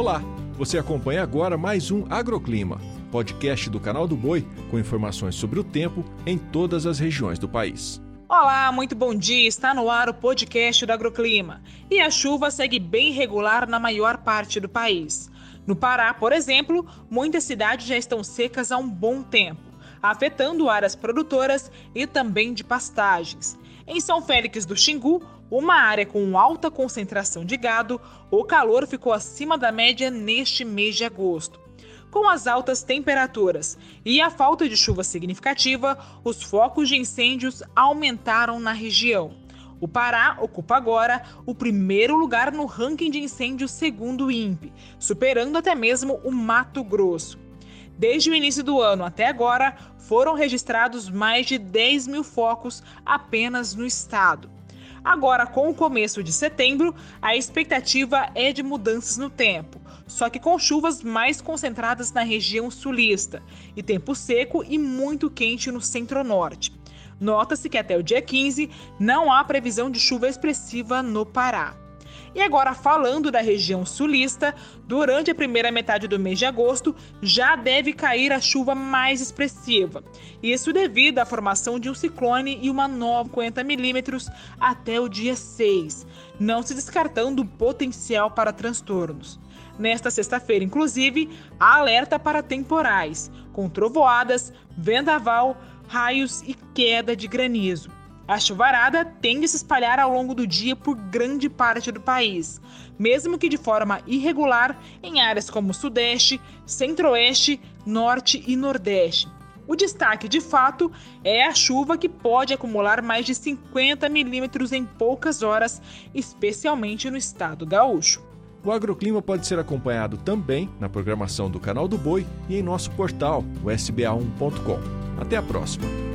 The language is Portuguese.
Olá, você acompanha agora mais um Agroclima, podcast do canal do Boi com informações sobre o tempo em todas as regiões do país. Olá, muito bom dia. Está no ar o podcast do Agroclima. E a chuva segue bem regular na maior parte do país. No Pará, por exemplo, muitas cidades já estão secas há um bom tempo, afetando áreas produtoras e também de pastagens. Em São Félix do Xingu, uma área com alta concentração de gado, o calor ficou acima da média neste mês de agosto. Com as altas temperaturas e a falta de chuva significativa, os focos de incêndios aumentaram na região. O Pará ocupa agora o primeiro lugar no ranking de incêndios segundo o INPE, superando até mesmo o Mato Grosso. Desde o início do ano até agora, foram registrados mais de 10 mil focos apenas no estado. Agora, com o começo de setembro, a expectativa é de mudanças no tempo, só que com chuvas mais concentradas na região sulista e tempo seco e muito quente no centro-norte. Nota-se que até o dia 15 não há previsão de chuva expressiva no Pará. E agora, falando da região sulista, durante a primeira metade do mês de agosto já deve cair a chuva mais expressiva. Isso devido à formação de um ciclone e uma nova 50 milímetros até o dia 6, não se descartando o potencial para transtornos. Nesta sexta-feira, inclusive, há alerta para temporais, com trovoadas, vendaval, raios e queda de granizo. A chuvarada tende a se espalhar ao longo do dia por grande parte do país, mesmo que de forma irregular em áreas como Sudeste, Centro-Oeste, Norte e Nordeste. O destaque, de fato, é a chuva que pode acumular mais de 50 milímetros em poucas horas, especialmente no estado gaúcho. O agroclima pode ser acompanhado também na programação do Canal do Boi e em nosso portal, o sba1.com. Até a próxima!